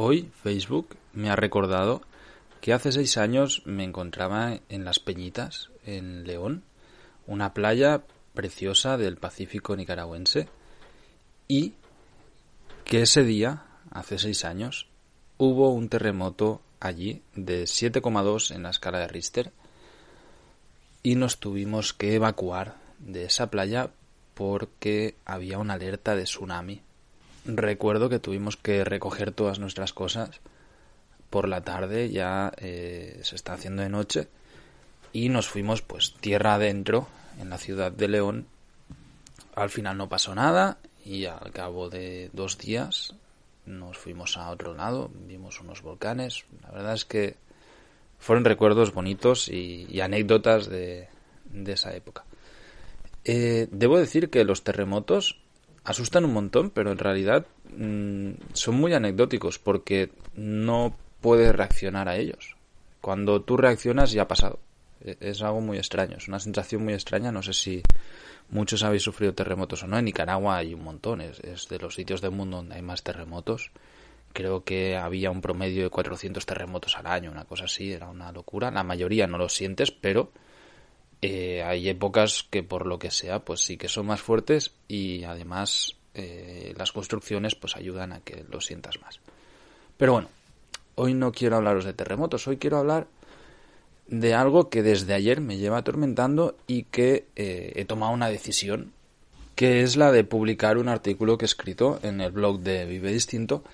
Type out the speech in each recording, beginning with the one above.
Hoy Facebook me ha recordado que hace seis años me encontraba en Las Peñitas, en León, una playa preciosa del Pacífico nicaragüense, y que ese día, hace seis años, hubo un terremoto allí de 7,2 en la escala de Richter y nos tuvimos que evacuar de esa playa porque había una alerta de tsunami recuerdo que tuvimos que recoger todas nuestras cosas por la tarde, ya eh, se está haciendo de noche, y nos fuimos pues tierra adentro en la ciudad de León. Al final no pasó nada y al cabo de dos días nos fuimos a otro lado, vimos unos volcanes. La verdad es que fueron recuerdos bonitos y, anécdotas de, esa época. Eh, debo decir que los terremotos asustan un montón, pero en realidad mm, son muy anecdóticos porque no puedes reaccionar a ellos. Cuando tú reaccionas ya ha pasado. E, es algo muy extraño, es una sensación muy extraña. No sé si muchos habéis sufrido terremotos o no. En Nicaragua hay un montón, es, de los sitios del mundo donde hay más terremotos. Creo que había un promedio de 400 terremotos al año, una cosa así, era una locura. La mayoría no lo sientes, pero eh, hay épocas que por lo que sea pues sí que son más fuertes y además eh, las construcciones pues ayudan a que lo sientas más. Pero bueno, hoy no quiero hablaros de terremotos, hoy quiero hablar de algo que desde ayer me lleva atormentando y que eh, he tomado una decisión que es la de publicar un artículo que he escrito en el blog de Vive Distinto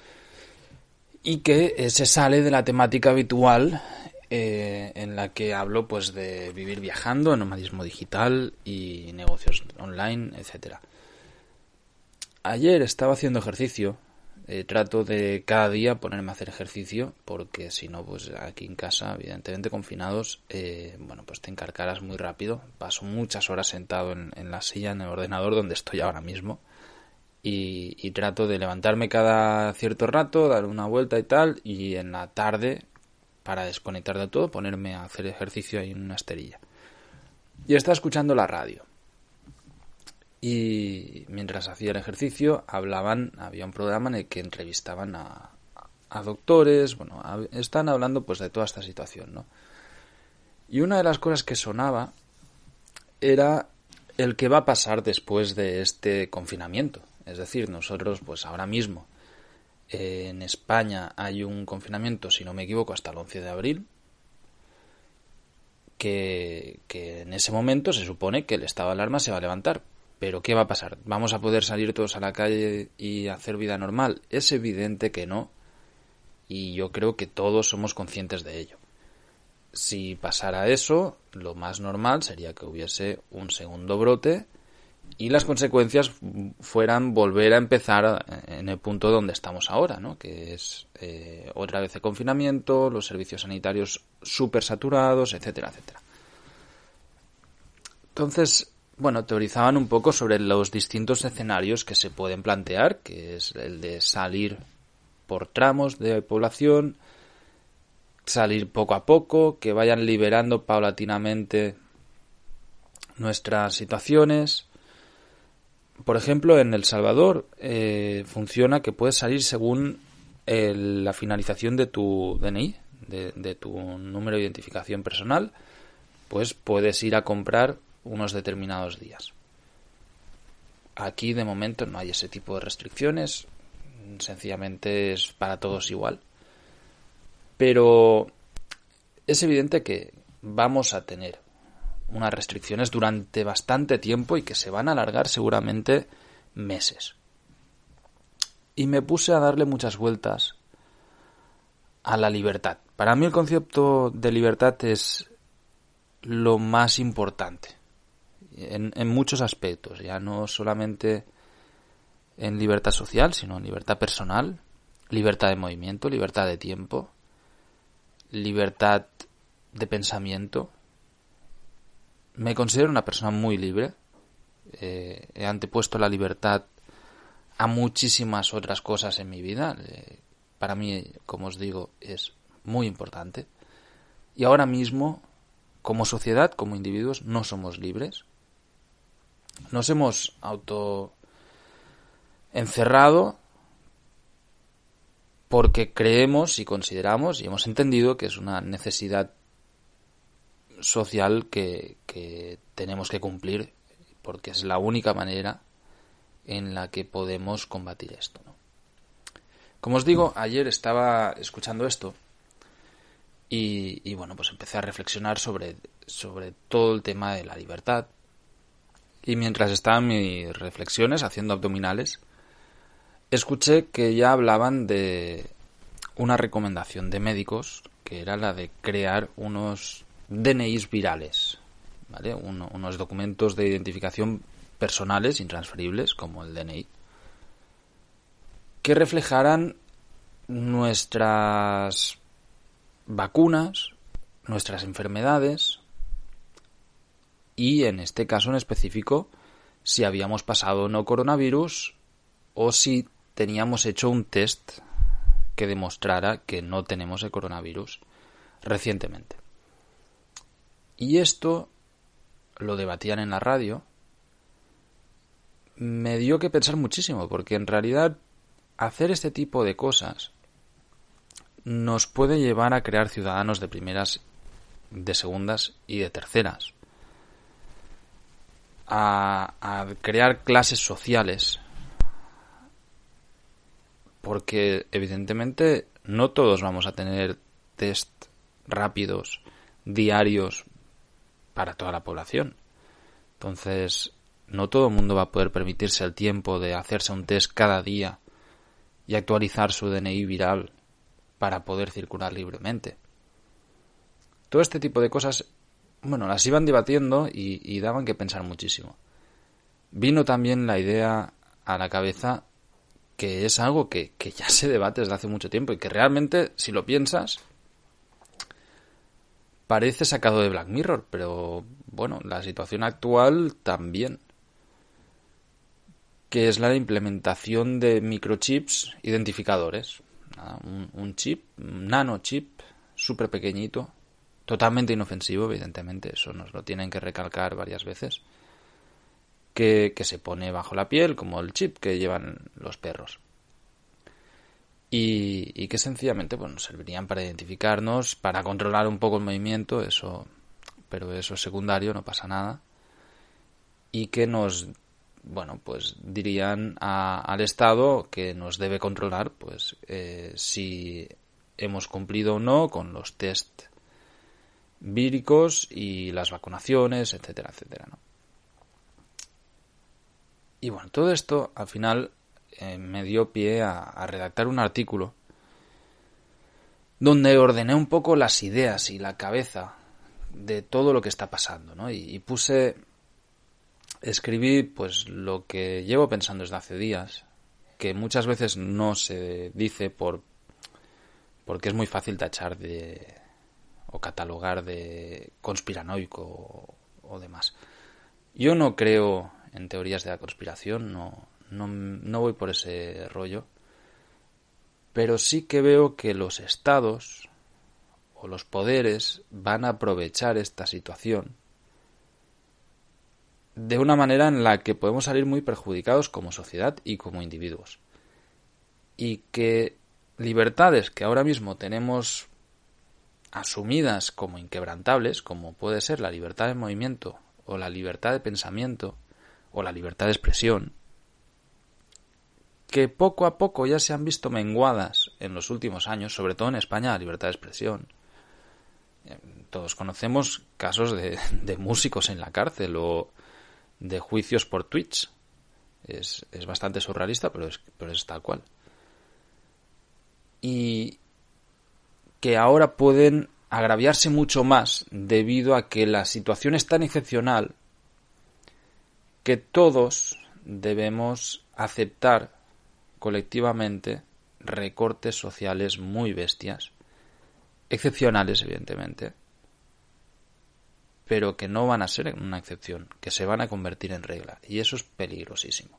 y que se sale de la temática habitual eh, en la que hablo pues de vivir viajando, nomadismo digital y negocios online, etcétera. Ayer estaba haciendo ejercicio, eh, trato de cada día ponerme a hacer ejercicio porque si no pues aquí en casa evidentemente confinados eh, bueno pues te encarcarás muy rápido paso muchas horas sentado en, la silla en el ordenador donde estoy ahora mismo y, y, trato de levantarme cada cierto rato, dar una vuelta y tal, y en la tarde para desconectar de todo, ponerme a hacer ejercicio ahí en una esterilla. Y estaba escuchando la radio. Y mientras hacía el ejercicio, hablaban, había un programa en el que entrevistaban a, a doctores, bueno, están hablando pues de toda esta situación, ¿no? Y una de las cosas que sonaba era el que va a pasar después de este confinamiento. Es decir, nosotros pues ahora mismo en España hay un confinamiento, si no me equivoco, hasta el 11 de abril, que, en ese momento se supone que el estado de alarma se va a levantar. Pero ¿qué va a pasar? ¿Vamos a poder salir todos a la calle y hacer vida normal? Es evidente que no. Y yo creo que todos somos conscientes de ello. Si pasara eso, lo más normal sería que hubiese un segundo brote y las consecuencias fueran volver a empezar en el punto donde estamos ahora, ¿no? que es eh, otra vez el confinamiento, los servicios sanitarios súper saturados, etcétera, etcétera. Entonces, bueno, teorizaban un poco sobre los distintos escenarios que se pueden plantear, que es el de salir por tramos de población, salir poco a poco, que vayan liberando paulatinamente nuestras situaciones, por ejemplo, en El Salvador eh, funciona que puedes salir según la finalización de tu DNI, de, tu número de identificación personal, pues puedes ir a comprar unos determinados días. Aquí de momento no hay ese tipo de restricciones, sencillamente es para todos igual. Pero es evidente que vamos a tener unas restricciones durante bastante tiempo y que se van a alargar seguramente meses. Y me puse a darle muchas vueltas a la libertad. Para mí el concepto de libertad es lo más importante. en, en muchos aspectos, ya no solamente en libertad social, sino en libertad personal, libertad de movimiento, libertad de tiempo, libertad de pensamiento. Me considero una persona muy libre. Eh, he antepuesto la libertad a muchísimas otras cosas en mi vida. Eh, para mí, como os digo, es muy importante. Y ahora mismo, como sociedad, como individuos, no somos libres. Nos hemos auto encerrado porque creemos y consideramos y hemos entendido que es una necesidad social que, tenemos que cumplir porque es la única manera en la que podemos combatir esto. Como os digo, ayer estaba escuchando esto y, y, bueno, pues empecé a reflexionar sobre, sobre todo el tema de la libertad. Y mientras estaban mis reflexiones haciendo abdominales, escuché que ya hablaban de una recomendación de médicos que era la de crear unos DNIs virales, unos documentos de identificación personales intransferibles como el DNI que reflejaran nuestras vacunas, nuestras enfermedades y en este caso en específico si habíamos pasado no coronavirus o si teníamos hecho un test que demostrara que no tenemos el coronavirus recientemente. Y esto lo debatían en la radio. Me dio que pensar muchísimo, porque en realidad hacer este tipo de cosas nos puede llevar a crear ciudadanos de primeras, de segundas y de terceras. A, a crear clases sociales porque evidentemente no todos vamos a tener test rápidos diarios para toda la población. Entonces, no todo el mundo va a poder permitirse el tiempo de hacerse un test cada día y actualizar su DNI viral para poder circular libremente. Todo este tipo de cosas, bueno, las iban debatiendo y, y daban que pensar muchísimo. Vino también la idea a la cabeza que es algo que, ya se debate desde hace mucho tiempo y que realmente, si lo piensas, parece sacado de Black Mirror, pero bueno, la situación actual también, que es la implementación de microchips identificadores. Un, chip, un nanochip, súper pequeñito, totalmente inofensivo, evidentemente, eso nos lo tienen que recalcar varias veces que, se pone bajo la piel, como el chip que llevan los perros. Y, que sencillamente bueno, servirían para identificarnos, para controlar un poco el movimiento, eso, pero eso es secundario, no pasa nada. Y que nos, bueno, pues dirían al Estado que nos debe controlar, pues, eh, si hemos cumplido o no con los test víricos y las vacunaciones, etcétera, etcétera, ¿no? Y bueno, todo esto al final eh, me dio pie a, redactar un artículo donde ordené un poco las ideas y la cabeza de todo lo que está pasando, ¿no? Y, puse, escribí pues lo que llevo pensando desde hace días, que muchas veces no se dice por porque es muy fácil tachar de o catalogar de conspiranoico o, o demás. Yo no creo en teorías de la conspiración, no, no, voy por ese rollo. Pero sí que veo que los estados o los poderes van a aprovechar esta situación de una manera en la que podemos salir muy perjudicados como sociedad y como individuos. Y que libertades que ahora mismo tenemos asumidas como inquebrantables, como puede ser la libertad de movimiento o la libertad de pensamiento, o la libertad de expresión, que poco a poco ya se han visto menguadas en los últimos años, sobre todo en España, la libertad de expresión. Eh, todos conocemos casos de, músicos en la cárcel o de juicios por Twitch. Es, es bastante surrealista, pero es, pero es tal cual. Y que ahora pueden agraviarse mucho más debido a que la situación es tan excepcional que todos debemos aceptar colectivamente recortes sociales muy bestias, excepcionales evidentemente, pero que no van a ser una excepción, que se van a convertir en regla, y eso es peligrosísimo.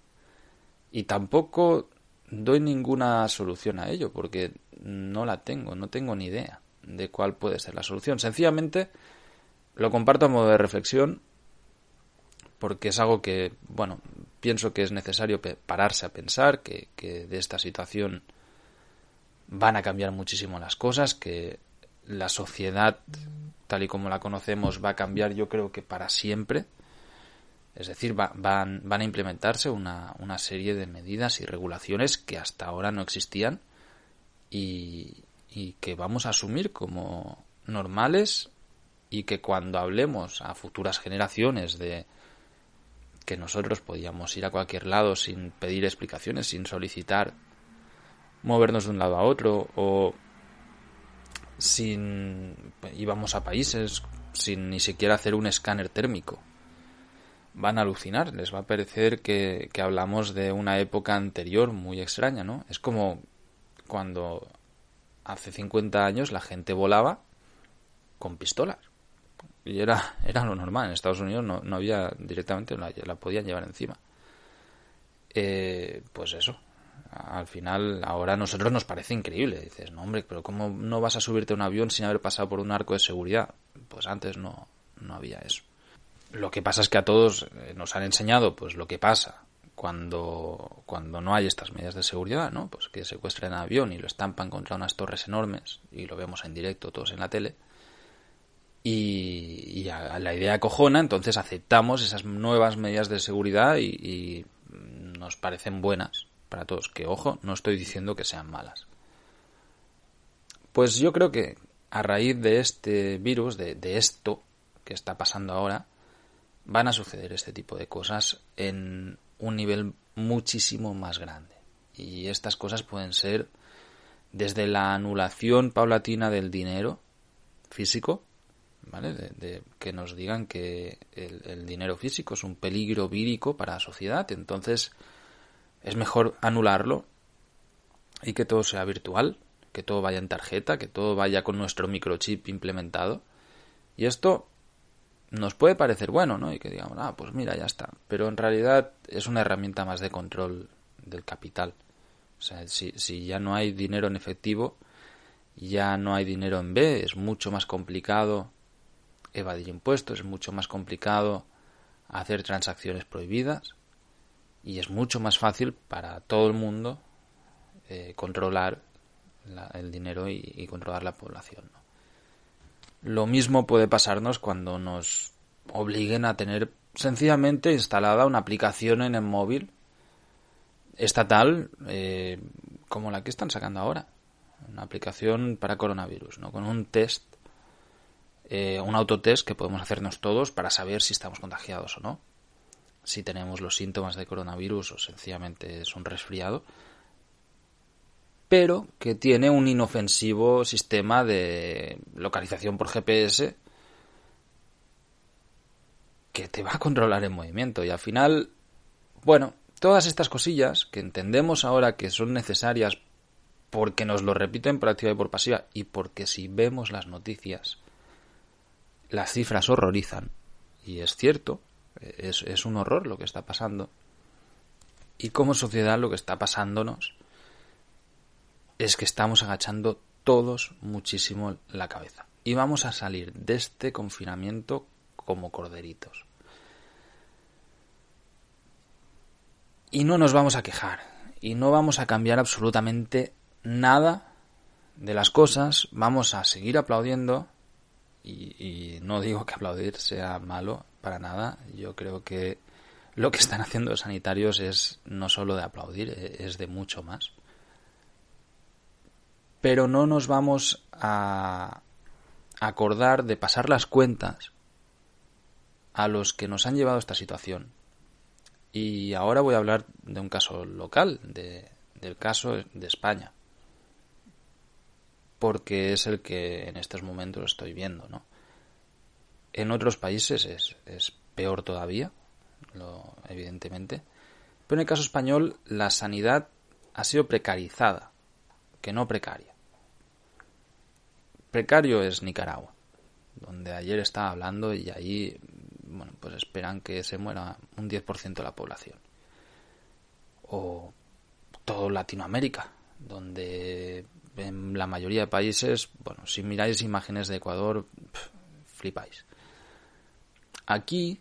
Y tampoco doy ninguna solución a ello, porque no la tengo, no tengo ni idea de cuál puede ser la solución. Sencillamente lo comparto a modo de reflexión, porque es algo que, bueno, pienso que es necesario pararse a pensar, que, de esta situación van a cambiar muchísimo las cosas, que la sociedad tal y como la conocemos va a cambiar yo creo que para siempre. Es decir, van, van a implementarse una, una, serie de medidas y regulaciones que hasta ahora no existían y que vamos a asumir como normales y que cuando hablemos a futuras generaciones de que nosotros podíamos ir a cualquier lado sin pedir explicaciones, sin solicitar movernos de un lado a otro o sin íbamos a países sin ni siquiera hacer un escáner térmico. Van a alucinar, les va a parecer que, que hablamos de una época anterior muy extraña, ¿no? Es como cuando hace 50 años la gente volaba con pistolas. Y era, era lo normal. En Estados Unidos no, no había directamente, la, podían llevar encima. Eh, pues eso, al final ahora a nosotros nos parece increíble. Dices, no hombre, pero ¿cómo no vas a subirte a un avión sin haber pasado por un arco de seguridad? Pues antes no, no había eso. Lo que pasa es que a todos eh, nos han enseñado pues lo que pasa cuando, cuando no hay estas medidas de seguridad, ¿no? Pues que secuestren el avión y lo estampan contra unas torres enormes y lo vemos en directo todos en la tele. Y, y a, la idea cojona, entonces aceptamos esas nuevas medidas de seguridad y, nos parecen buenas para todos. Que ojo, no estoy diciendo que sean malas. Pues yo creo que a raíz de este virus, de esto que está pasando ahora, van a suceder este tipo de cosas en un nivel muchísimo más grande. Y estas cosas pueden ser desde la anulación paulatina del dinero físico, ¿vale? De, de que nos digan que el, dinero físico es un peligro vírico para la sociedad, entonces es mejor anularlo y que todo sea virtual, que todo vaya en tarjeta, que todo vaya con nuestro microchip implementado. Y esto nos puede parecer bueno, ¿no? Y que digamos, ah, pues mira, ya está. Pero en realidad es una herramienta más de control del capital. O sea, si, si ya no hay dinero en efectivo, ya no hay dinero en B, es mucho más complicado evadir impuestos, es mucho más complicado hacer transacciones prohibidas y es mucho más fácil para todo el mundo eh, controlar la, el dinero y, controlar la población. Lo mismo puede pasarnos cuando nos obliguen a tener sencillamente instalada una aplicación en el móvil estatal eh, como la que están sacando ahora. Una aplicación para coronavirus, ¿no? Con un test, eh, un autotest que podemos hacernos todos para saber si estamos contagiados o no. Si tenemos los síntomas de coronavirus o sencillamente es un resfriado, pero que tiene un inofensivo sistema de localización por GPS que te va a controlar el movimiento. Y al final, bueno, todas estas cosillas que entendemos ahora que son necesarias porque nos lo repiten por activa y por pasiva y porque si vemos las noticias las cifras horrorizan y es cierto, es, es un horror lo que está pasando. Y como sociedad lo que está pasándonos es que estamos agachando todos muchísimo la cabeza. Y vamos a salir de este confinamiento como corderitos. Y no nos vamos a quejar. Y no vamos a cambiar absolutamente nada de las cosas. Vamos a seguir aplaudiendo. Y, no digo que aplaudir sea malo para nada. Yo creo que lo que están haciendo los sanitarios es no solo de aplaudir, e-, es de mucho más. Pero no nos vamos a acordar de pasar las cuentas a los que nos han llevado a esta situación. Y ahora voy a hablar de un caso local, de, del caso de España. Porque es el que en estos momentos estoy viendo, ¿no? En otros países es, peor todavía. evidentemente. Pero en el caso español, la sanidad ha sido precarizada, que no precaria. Precario es Nicaragua, donde ayer estaba hablando y ahí, bueno, pues esperan que se muera un 10% de la población. O todo Latinoamérica, donde en la mayoría de países, bueno, si miráis imágenes de Ecuador, flipáis. Aquí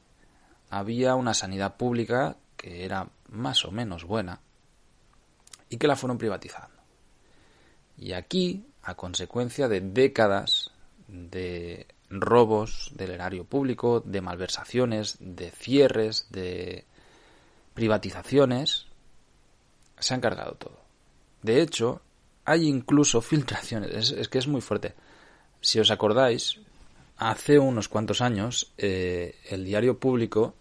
había una sanidad pública que era más o menos buena y que la fueron privatizando. Y aquí, a consecuencia de décadas de robos del erario público, de malversaciones, de cierres, de privatizaciones, se han cargado todo. De hecho, hay incluso filtraciones, es, que es muy fuerte. Si os acordáis, hace unos cuantos años eh, el diario público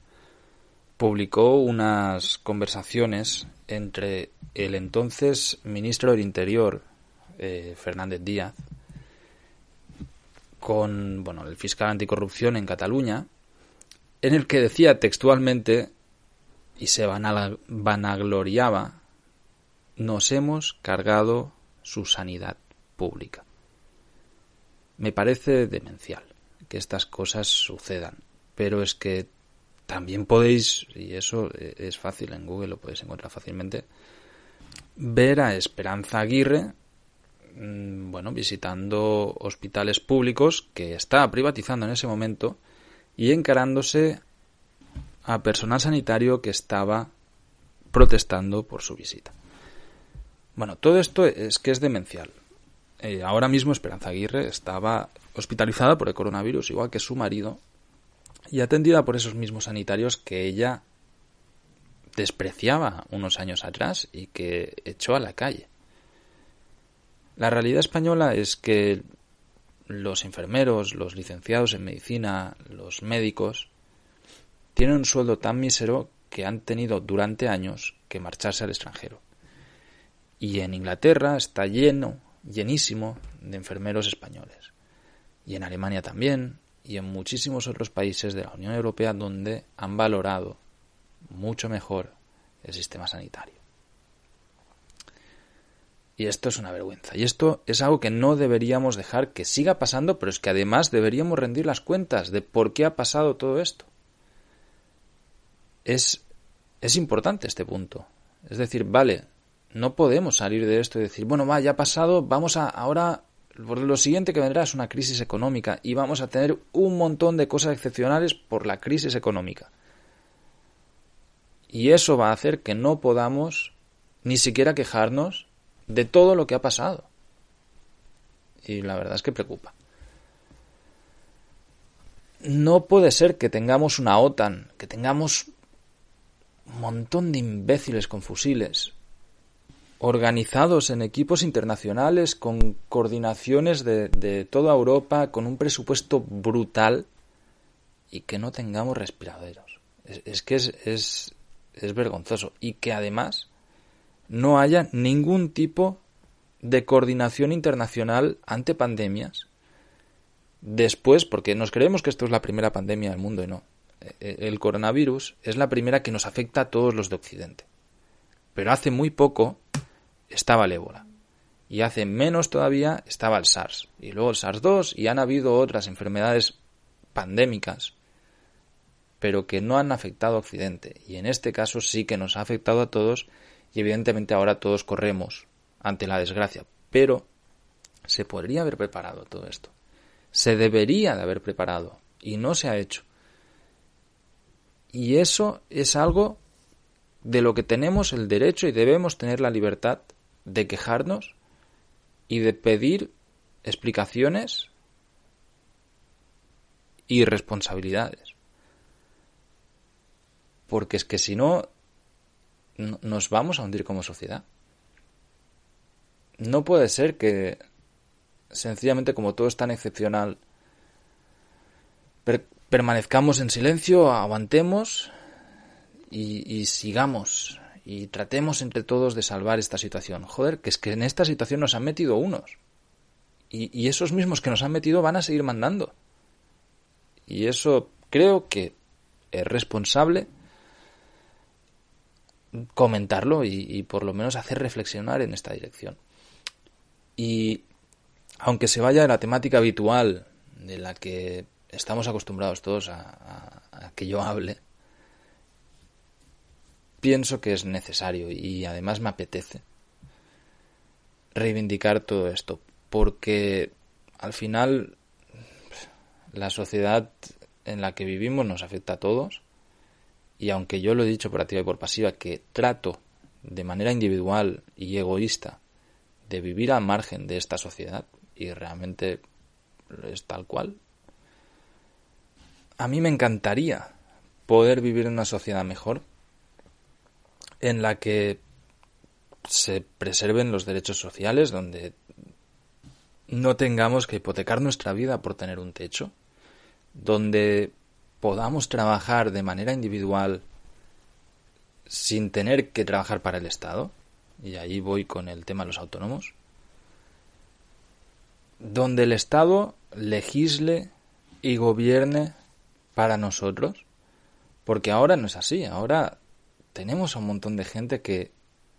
publicó unas conversaciones entre el entonces ministro del Interior, eh, Fernández Díaz, con bueno, el fiscal anticorrupción en Cataluña, en el que decía textualmente y se vanagloriaba, nos hemos cargado su sanidad pública. Me parece demencial que estas cosas sucedan, pero es que también podéis, y eso es fácil en Google, lo podéis encontrar fácilmente, ver a Esperanza Aguirre, mm, bueno, visitando hospitales públicos que está privatizando en ese momento y encarándose a personal sanitario que estaba protestando por su visita. Bueno, todo esto es que es demencial. Eh, ahora mismo Esperanza Aguirre estaba hospitalizada por el coronavirus, igual que su marido, y atendida por esos mismos sanitarios que ella despreciaba unos años atrás y que echó a la calle. La realidad española es que los enfermeros, los licenciados en medicina, los médicos, tienen un sueldo tan mísero que han tenido durante años que marcharse al extranjero. Y en Inglaterra está lleno, llenísimo de enfermeros españoles. Y en Alemania también, y en muchísimos otros países de la Unión Europea donde han valorado mucho mejor el sistema sanitario. Y esto es una vergüenza. Y esto es algo que no deberíamos dejar que siga pasando, pero es que además deberíamos rendir las cuentas de por qué ha pasado todo esto. Es, es importante este punto. Es decir, vale, no podemos salir de esto y decir, bueno, va, ya ha pasado, vamos a ahora lo siguiente que vendrá es una crisis económica y vamos a tener un montón de cosas excepcionales por la crisis económica. Y eso va a hacer que no podamos ni siquiera quejarnos de todo lo que ha pasado. Y la verdad es que preocupa. No puede ser que tengamos una OTAN, que tengamos un montón de imbéciles con fusiles, organizados en equipos internacionales, con coordinaciones de, toda Europa, con un presupuesto brutal y que no tengamos respiraderos. Es, que es, es, es vergonzoso. Y que además no haya ningún tipo de coordinación internacional ante pandemias. Después, porque nos creemos que esto es la primera pandemia del mundo y no. E, e, el coronavirus es la primera que nos afecta a todos los de Occidente. Pero hace muy poco estaba el ébola. Y hace menos todavía estaba el SARS. Y luego el SARS-2 y han habido otras enfermedades pandémicas, pero que no han afectado a Occidente. Y en este caso sí que nos ha afectado a todos y evidentemente ahora todos corremos ante la desgracia. Pero se podría haber preparado todo esto. Se debería de haber preparado y no se ha hecho. Y eso es algo de lo que tenemos el derecho y debemos tener la libertad de quejarnos y de pedir explicaciones y responsabilidades. Porque es que si no, nos vamos a hundir como sociedad. No puede ser que sencillamente como todo es tan excepcional, permanezcamos en silencio, aguantemos y sigamos y tratemos entre todos de salvar esta situación. Joder, que es que en esta situación nos han metido unos. Y, esos mismos que nos han metido van a seguir mandando. Y eso creo que es responsable comentarlo y, por lo menos hacer reflexionar en esta dirección. Y aunque se vaya de la temática habitual de la que estamos acostumbrados todos a, que yo hable, pienso que es necesario y además me apetece reivindicar todo esto, porque al final la sociedad en la que vivimos nos afecta a todos y aunque yo lo he dicho por activa y por pasiva que trato de manera individual y egoísta de vivir al margen de esta sociedad y realmente es tal cual, a mí me encantaría poder vivir en una sociedad mejor en la que se preserven los derechos sociales, donde no tengamos que hipotecar nuestra vida por tener un techo, donde podamos trabajar de manera individual sin tener que trabajar para el Estado, y ahí voy con el tema de los autónomos, donde el Estado legisle y gobierne para nosotros, porque ahora no es así, ahora tenemos a un montón de gente que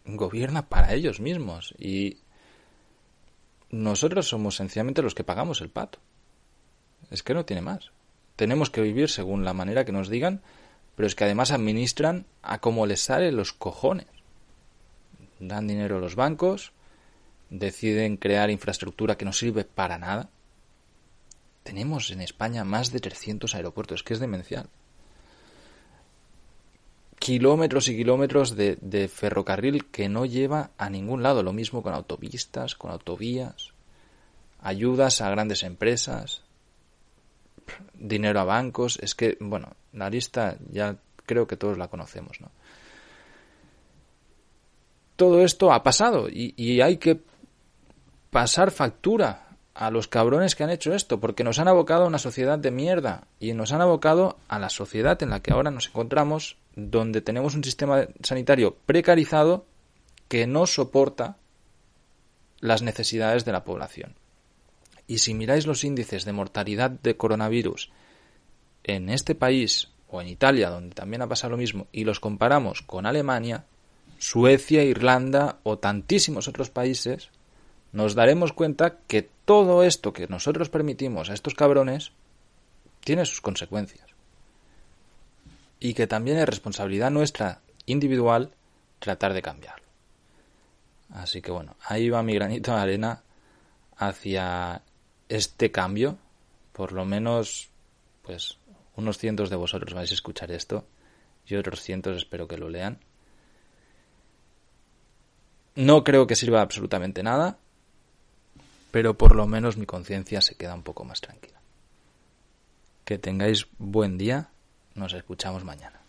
gobierna para ellos mismos y nosotros somos sencillamente los que pagamos el pato. Es que no tiene más. Tenemos que vivir según la manera que nos digan, pero es que además administran a como les sale los cojones. Dan dinero a los bancos, deciden crear infraestructura que no sirve para nada. Tenemos en España más de 300 aeropuertos, que es demencial kilómetros y kilómetros de, ferrocarril que no lleva a ningún lado. Lo mismo con autopistas, con autovías, ayudas a grandes empresas, dinero a bancos. Es que, bueno, la lista ya creo que todos la conocemos, ¿no? Todo esto ha pasado y, y hay que pasar factura a los cabrones que han hecho esto, porque nos han abocado a una sociedad de mierda y nos han abocado a la sociedad en la que ahora nos encontramos donde tenemos un sistema sanitario precarizado que no soporta las necesidades de la población. Y si miráis los índices de mortalidad de coronavirus en este país o en Italia, donde también ha pasado lo mismo, y los comparamos con Alemania, Suecia, Irlanda o tantísimos otros países, nos daremos cuenta que todo esto que nosotros permitimos a estos cabrones tiene sus consecuencias y que también es responsabilidad nuestra individual tratar de cambiarlo. Así que bueno, ahí va mi granito de arena hacia este cambio. Por lo menos, pues, unos cientos de vosotros vais a escuchar esto y otros cientos espero que lo lean. No creo que sirva absolutamente nada, pero por lo menos mi conciencia se queda un poco más tranquila. Que tengáis buen día, nos escuchamos mañana.